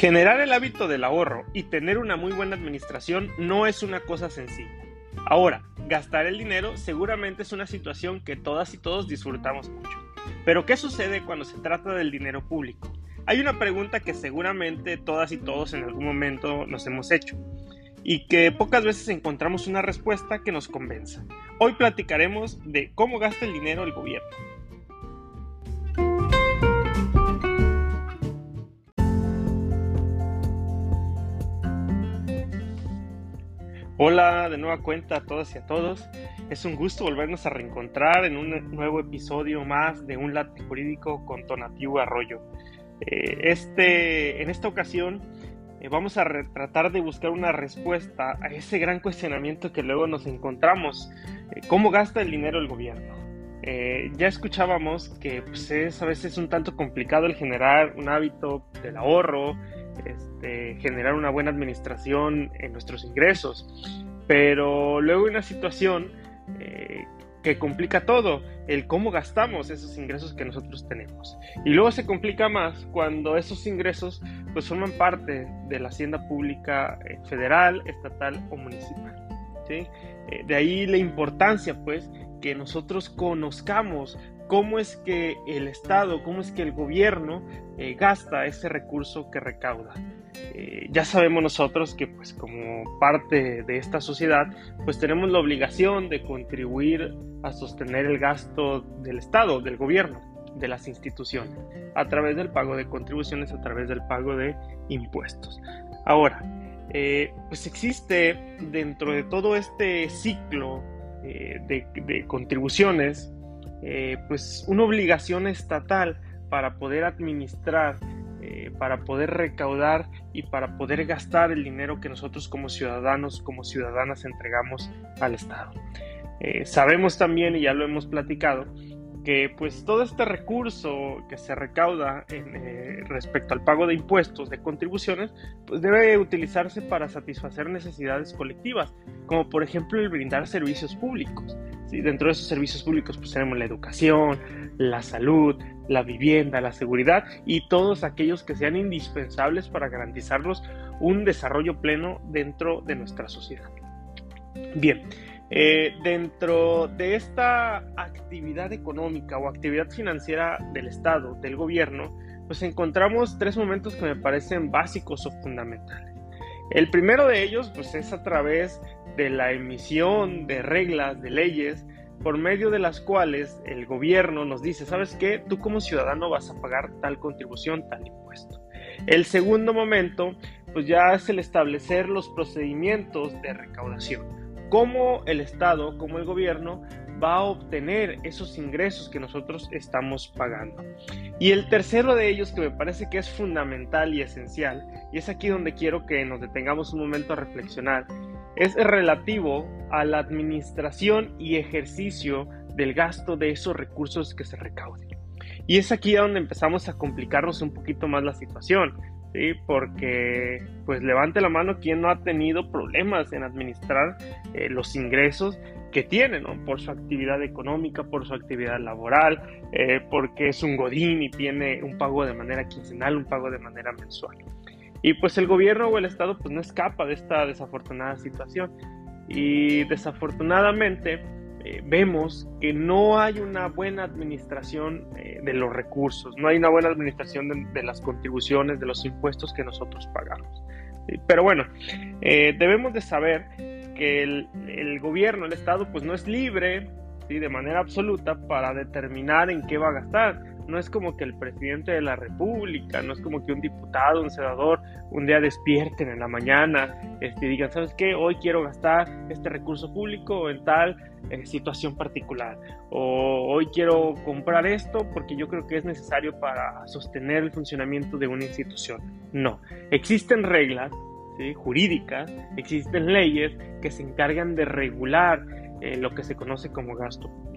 Generar el hábito del ahorro y tener una muy buena administración no es una cosa sencilla. Ahora, gastar el dinero seguramente es una situación que todas y todos disfrutamos mucho. Pero ¿qué sucede cuando se trata del dinero público? Hay una pregunta que seguramente todas y todos en algún momento nos hemos hecho y que pocas veces encontramos una respuesta que nos convenza. Hoy platicaremos de cómo gasta el dinero el gobierno. Hola de nueva cuenta a todas y a todos. Es un gusto volvernos a reencontrar en un nuevo episodio más de Un Late Jurídico con Tonatiuh Arroyo. Eh, este, en esta ocasión eh, vamos a tratar de buscar una respuesta a ese gran cuestionamiento que luego nos encontramos. Eh, ¿Cómo gasta el dinero el gobierno? ya escuchábamos que pues, es a veces un tanto complicado el generar un hábito del ahorro, este, generar una buena administración en nuestros ingresos. Pero luego hay una situación eh, que complica todo, el cómo gastamos esos ingresos que nosotros tenemos. Y luego se complica más cuando esos ingresos pues forman parte de la hacienda pública eh, federal, estatal o municipal. Eh, de ahí la importancia pues que nosotros conozcamos cómo es que el Estado, cómo es que el gobierno eh, gasta ese recurso que recauda. Eh, ya sabemos nosotros que pues como parte de esta sociedad pues tenemos la obligación de contribuir a sostener el gasto del Estado, del gobierno, de las instituciones, a través del pago de contribuciones, a través del pago de impuestos. Ahora, eh, pues existe dentro de todo este ciclo de contribuciones eh, pues una obligación estatal para poder administrar, eh, para poder recaudar y para poder gastar el dinero que nosotros como ciudadanos, como ciudadanas entregamos al Estado. Eh, sabemos también, y ya lo hemos platicado, que pues todo este recurso que se recauda respecto al pago de impuestos, de contribuciones, pues debe utilizarse para satisfacer necesidades colectivas, como por ejemplo el brindar servicios públicos. Dentro de esos servicios públicos pues tenemos la educación, la salud, la vivienda, la seguridad y todos aquellos que sean indispensables para garantizarnos un desarrollo pleno dentro de nuestra sociedad. Bien, eh, dentro de esta actividad económica o actividad financiera del Estado, del gobierno, pues encontramos tres momentos que me parecen básicos o fundamentales. El primero de ellos pues es a través de la emisión de reglas, de leyes, por medio de las cuales el gobierno nos dice, ¿sabes qué? Tú como ciudadano vas a pagar tal contribución, tal impuesto. El segundo momento, pues ya es el establecer los procedimientos de recaudación. Cómo el Estado, cómo el gobierno va a obtener esos ingresos que nosotros estamos pagando. Y el tercero de ellos que me parece que es fundamental y esencial, y es aquí donde quiero que nos detengamos un momento a reflexionar, es relativo a la administración y ejercicio del gasto de esos recursos que se recauden. Y es aquí donde empezamos a complicarnos un poquito más la situación, ¿sí? porque pues levante la mano quien no ha tenido problemas en administrar eh, los ingresos que tiene, ¿no? Por su actividad económica, por su actividad laboral, eh, porque es un godín y tiene un pago de manera quincenal, un pago de manera mensual. Y pues el gobierno o el Estado pues no escapa de esta desafortunada situación. Y desafortunadamente eh, vemos que no hay una buena administración eh, de los recursos, no hay una buena administración de, las contribuciones, de los impuestos que nosotros pagamos. Pero bueno, debemos de saber que el, gobierno, el Estado, pues no es libre ¿sí? de manera absoluta para determinar en qué va a gastar. No es como que el presidente de la República, no es como que un diputado, un senador, un día despierten en la mañana este, y digan, ¿sabes qué? Hoy quiero gastar este recurso público en tal eh, situación particular. O hoy quiero comprar esto porque yo creo que es necesario para sostener el funcionamiento de una institución. No, existen reglas jurídicas, existen leyes que se encargan de regular eh, lo que se conoce como gasto público.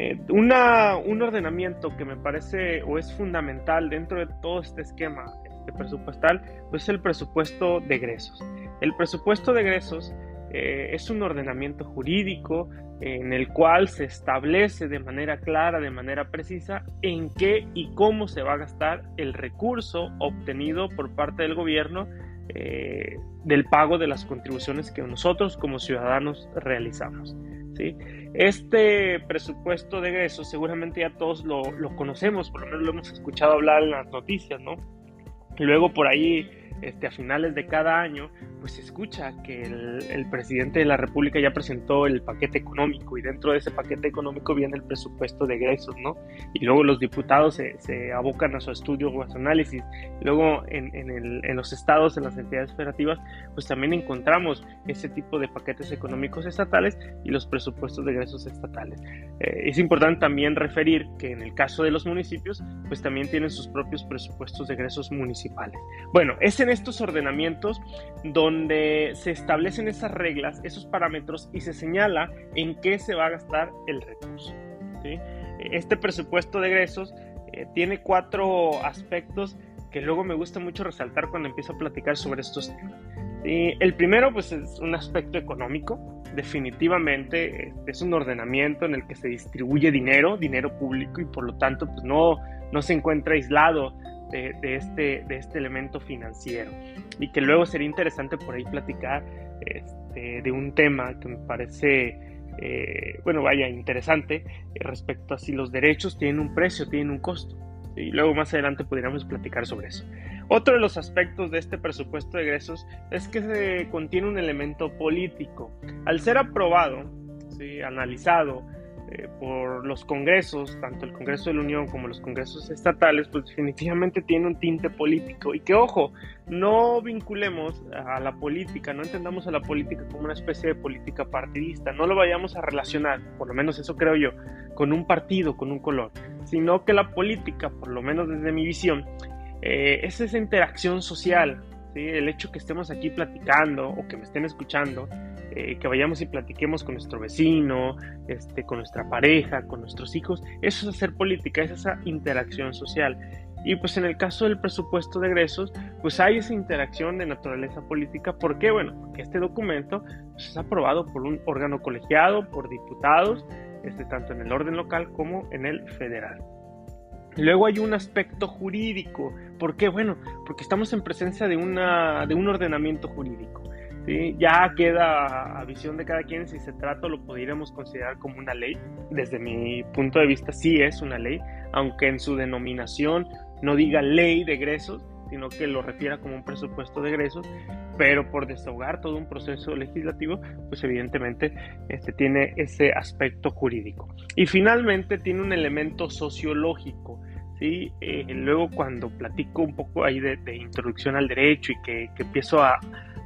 Eh, una, un ordenamiento que me parece o es fundamental dentro de todo este esquema este presupuestal pues es el presupuesto de egresos. El presupuesto de egresos eh, es un ordenamiento jurídico en el cual se establece de manera clara, de manera precisa, en qué y cómo se va a gastar el recurso obtenido por parte del gobierno eh, del pago de las contribuciones que nosotros como ciudadanos realizamos. Este presupuesto de egresos seguramente ya todos lo, conocemos, por lo menos lo hemos escuchado hablar en las noticias, ¿no? Luego por ahí este, a finales de cada año, pues se escucha que el, presidente de la República ya presentó el paquete económico y dentro de ese paquete económico viene el presupuesto de egresos, ¿no? Y luego los diputados se, abocan a su estudio o a su análisis. Luego en, en, los estados, en las entidades federativas, pues también encontramos ese tipo de paquetes económicos estatales y los presupuestos de egresos estatales. Eh, es importante también referir que en el caso de los municipios, pues también tienen sus propios presupuestos de egresos municipales. Bueno, ese estos ordenamientos donde se establecen esas reglas, esos parámetros y se señala en qué se va a gastar el recurso. Este presupuesto de egresos eh, tiene cuatro aspectos que luego me gusta mucho resaltar cuando empiezo a platicar sobre estos temas. El primero, pues, es un aspecto económico. Definitivamente este, es un ordenamiento en el que se distribuye dinero, dinero público, y por lo tanto, pues, no, no se encuentra aislado de, este, de este elemento financiero. Y que luego sería interesante por ahí platicar este, de un tema que me parece, eh, bueno, vaya, interesante eh, respecto a si los derechos tienen un precio, tienen un costo. Y luego más adelante podríamos platicar sobre eso. Otro de los aspectos de este presupuesto de egresos es que se contiene un elemento político. Al ser aprobado, ¿sí? analizado, eh, por los congresos, tanto el Congreso de la Unión como los congresos estatales, pues definitivamente tiene un tinte político. Y que ojo, no vinculemos a la política, no entendamos a la política como una especie de política partidista, no lo vayamos a relacionar, por lo menos eso creo yo, con un partido, con un color, sino que la política, por lo menos desde mi visión, eh, es esa interacción social, el hecho que estemos aquí platicando o que me estén escuchando, eh, que vayamos y platiquemos con nuestro vecino, este, con nuestra pareja, con nuestros hijos, eso es hacer política, es esa interacción social. Y pues en el caso del presupuesto de egresos, pues hay esa interacción de naturaleza política. ¿Por qué? Bueno, porque este documento pues, es aprobado por un órgano colegiado, por diputados, este, tanto en el orden local como en el federal. Luego hay un aspecto jurídico. ¿Por qué? Bueno, porque estamos en presencia de, una, de un ordenamiento jurídico. ¿Sí? Ya queda a visión de cada quien si se trata lo podríamos considerar como una ley. Desde mi punto de vista sí es una ley, aunque en su denominación no diga ley de egresos, sino que lo refiera como un presupuesto de egresos, pero por desahogar todo un proceso legislativo, pues evidentemente este, tiene ese aspecto jurídico. Y finalmente tiene un elemento sociológico. ¿sí? Eh, luego cuando platico un poco ahí de, introducción al derecho y que, empiezo a,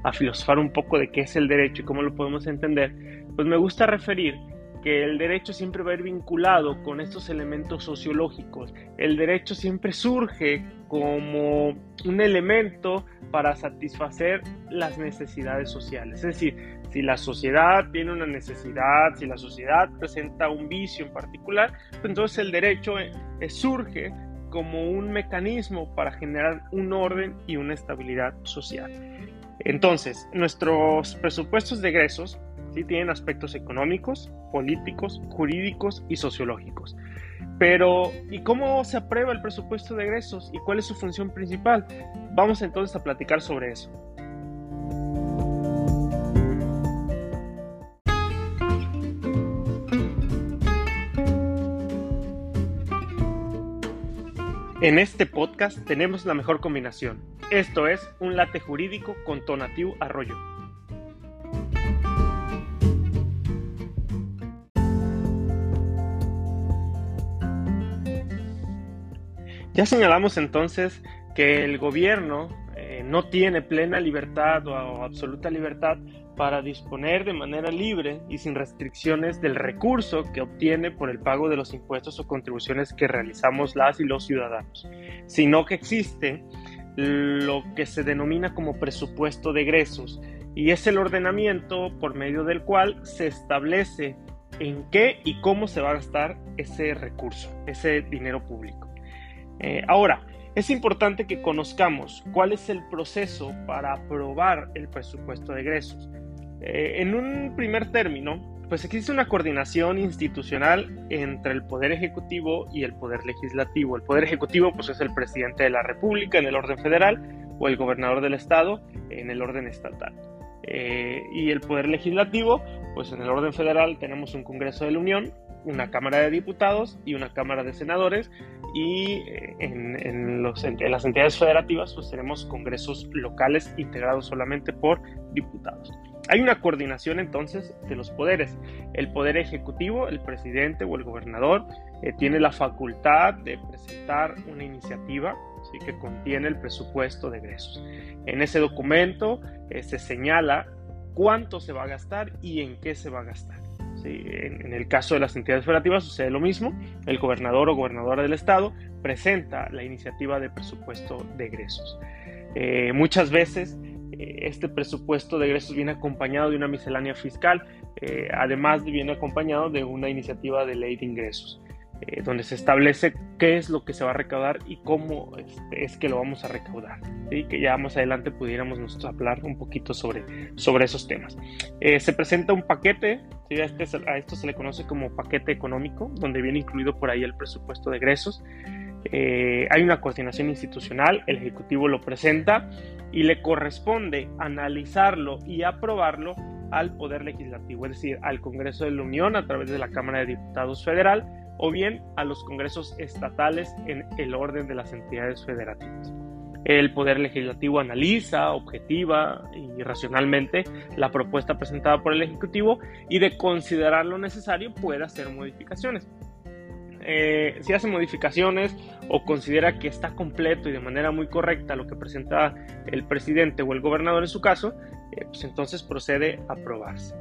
a filosofar un poco de qué es el derecho y cómo lo podemos entender, pues me gusta referir que el derecho siempre va a ir vinculado con estos elementos sociológicos. El derecho siempre surge como un elemento para satisfacer las necesidades sociales. Es decir, si la sociedad tiene una necesidad, si la sociedad presenta un vicio en particular, pues entonces el derecho eh, surge como un mecanismo para generar un orden y una estabilidad social. Entonces, nuestros presupuestos de egresos ¿sí? tienen aspectos económicos, políticos, jurídicos y sociológicos. Pero, ¿y cómo se aprueba el presupuesto de egresos y cuál es su función principal? Vamos entonces a platicar sobre eso. En este podcast tenemos la mejor combinación. Esto es un late jurídico con Tonatiu Arroyo. Ya señalamos entonces que el gobierno eh, no tiene plena libertad o, absoluta libertad para disponer de manera libre y sin restricciones del recurso que obtiene por el pago de los impuestos o contribuciones que realizamos las y los ciudadanos, sino que existe lo que se denomina como presupuesto de egresos y es el ordenamiento por medio del cual se establece en qué y cómo se va a gastar ese recurso, ese dinero público. Eh, ahora, es importante que conozcamos cuál es el proceso para aprobar el presupuesto de egresos. Eh, en un primer término, pues existe una coordinación institucional entre el Poder Ejecutivo y el Poder Legislativo. El Poder Ejecutivo pues es el presidente de la República en el orden federal o el gobernador del estado en el orden estatal. Eh, y el Poder Legislativo, pues en el orden federal tenemos un Congreso de la Unión, una Cámara de Diputados y una Cámara de Senadores y eh, en, las entidades federativas pues tenemos congresos locales integrados solamente por diputados. Hay una coordinación entonces de los poderes. El poder ejecutivo, el presidente o el gobernador, eh, tiene la facultad de presentar una iniciativa que contiene el presupuesto de egresos. En ese documento eh, se señala cuánto se va a gastar y en qué se va a gastar. En, el caso de las entidades federativas sucede lo mismo. El gobernador o gobernadora del estado presenta la iniciativa de presupuesto de egresos. Eh, muchas veces este presupuesto de egresos viene acompañado de una miscelánea fiscal, eh, además viene acompañado de una iniciativa de ley de ingresos. Eh, donde se establece qué es lo que se va a recaudar y cómo este, es que lo vamos a recaudar. y Que ya más adelante pudiéramos nosotros hablar un poquito sobre, sobre esos temas. Eh, se presenta un paquete, a, este, a, esto se le conoce como paquete económico, donde viene incluido por ahí el presupuesto de egresos. Eh, hay una coordinación institucional, el Ejecutivo lo presenta y le corresponde analizarlo y aprobarlo al Poder Legislativo, es decir, al Congreso de la Unión a través de la Cámara de Diputados Federal o bien a los congresos estatales en el orden de las entidades federativas. El Poder Legislativo analiza objetiva y racionalmente la propuesta presentada por el Ejecutivo y de considerar lo necesario puede hacer modificaciones. Eh, si hace modificaciones o considera que está completo y de manera muy correcta lo que presenta el presidente o el gobernador en su caso, eh, pues entonces procede a aprobarse.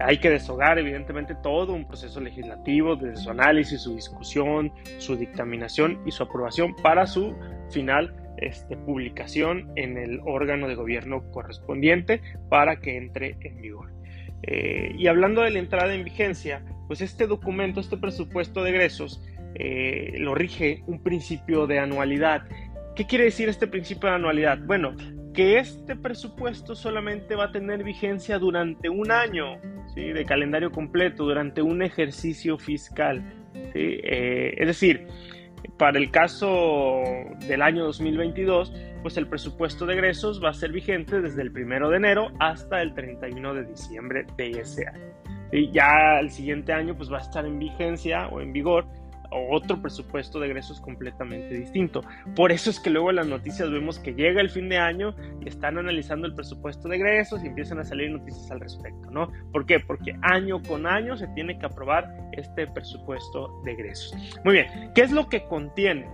Hay que deshogar evidentemente todo un proceso legislativo desde su análisis, su discusión, su dictaminación y su aprobación para su final este, publicación en el órgano de gobierno correspondiente para que entre en vigor. Eh, y hablando de la entrada en vigencia, pues este documento, este presupuesto de egresos, eh, lo rige un principio de anualidad. ¿Qué quiere decir este principio de anualidad? Bueno, que este presupuesto solamente va a tener vigencia durante un año ¿sí? de calendario completo, durante un ejercicio fiscal. Eh, es decir, para el caso del año 2022, pues el presupuesto de egresos va a ser vigente desde el 1 de enero hasta el 31 de diciembre de ese año. Y ya el siguiente año pues va a estar en vigencia o en vigor otro presupuesto de egresos completamente distinto. Por eso es que luego en las noticias vemos que llega el fin de año y están analizando el presupuesto de egresos y empiezan a salir noticias al respecto, ¿no? ¿Por qué? Porque año con año se tiene que aprobar este presupuesto de egresos. Muy bien, ¿qué es lo que contiene?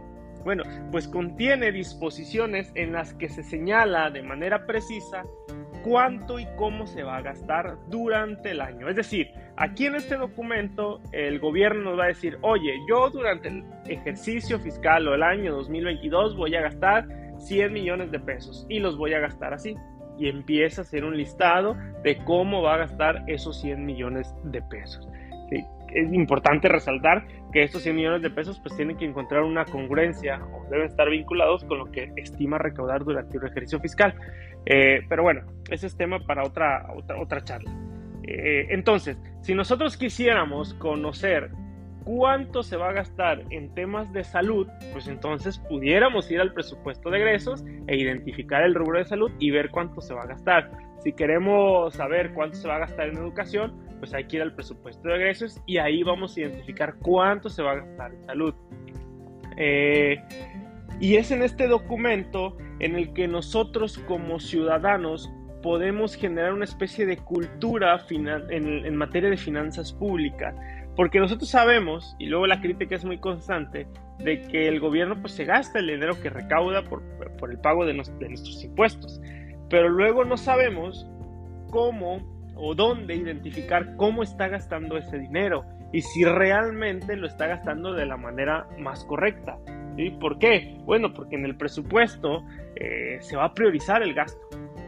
Bueno, pues contiene disposiciones en las que se señala de manera precisa cuánto y cómo se va a gastar durante el año. Es decir, aquí en este documento el gobierno nos va a decir, oye, yo durante el ejercicio fiscal o el año 2022 voy a gastar 100 millones de pesos y los voy a gastar así. Y empieza a hacer un listado de cómo va a gastar esos 100 millones de pesos. Es importante resaltar que estos 100 millones de pesos pues tienen que encontrar una congruencia o deben estar vinculados con lo que estima recaudar durante el ejercicio fiscal. Eh, pero bueno, ese es tema para otra, otra, otra charla. Eh, entonces, si nosotros quisiéramos conocer cuánto se va a gastar en temas de salud, pues entonces pudiéramos ir al presupuesto de egresos e identificar el rubro de salud y ver cuánto se va a gastar. Si queremos saber cuánto se va a gastar en educación, pues hay que ir al presupuesto de egresos y ahí vamos a identificar cuánto se va a gastar en salud. Eh, y es en este documento en el que nosotros como ciudadanos podemos generar una especie de cultura en, materia de finanzas públicas. Porque nosotros sabemos, y luego la crítica es muy constante, de que el gobierno pues se gasta el dinero que recauda por, el pago de, de nuestros impuestos. Pero luego no sabemos cómo o dónde identificar cómo está gastando ese dinero y si realmente lo está gastando de la manera más correcta. ¿sí? ¿Por qué? Bueno, porque en el presupuesto eh, se va a priorizar el gasto.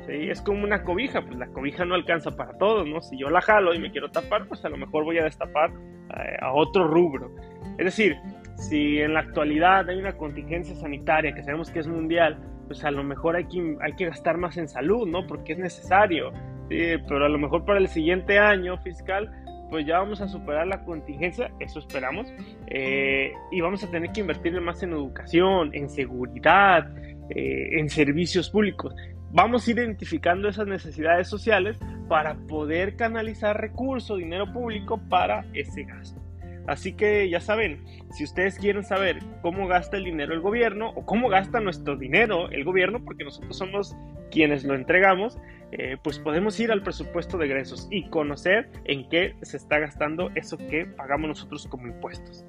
¿Sí? Es como una cobija, pues la cobija no alcanza para todos, ¿no? Si yo la jalo y me quiero tapar, pues a lo mejor voy a destapar eh, a otro rubro. Es decir, si en la actualidad hay una contingencia sanitaria que sabemos que es mundial, pues a lo mejor hay que, hay que gastar más en salud, ¿no? Porque es necesario. pero a lo mejor para el siguiente año fiscal pues ya vamos a superar la contingencia, eso esperamos, eh, y vamos a tener que invertir más en educación, en seguridad, eh, en servicios públicos. Vamos identificando esas necesidades sociales para poder canalizar recursos, dinero público para ese gasto. Así que ya saben, si ustedes quieren saber cómo gasta el dinero el gobierno o cómo gasta nuestro dinero el gobierno, porque nosotros somos quienes lo entregamos, eh, pues podemos ir al presupuesto de egresos y conocer en qué se está gastando eso que pagamos nosotros como impuestos.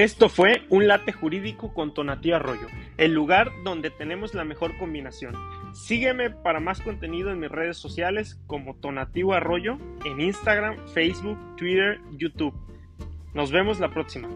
Esto fue un late jurídico con Tonatía Arroyo, el lugar donde tenemos la mejor combinación. Sígueme para más contenido en mis redes sociales como Tonativo Arroyo en Instagram, Facebook, Twitter, YouTube. Nos vemos la próxima.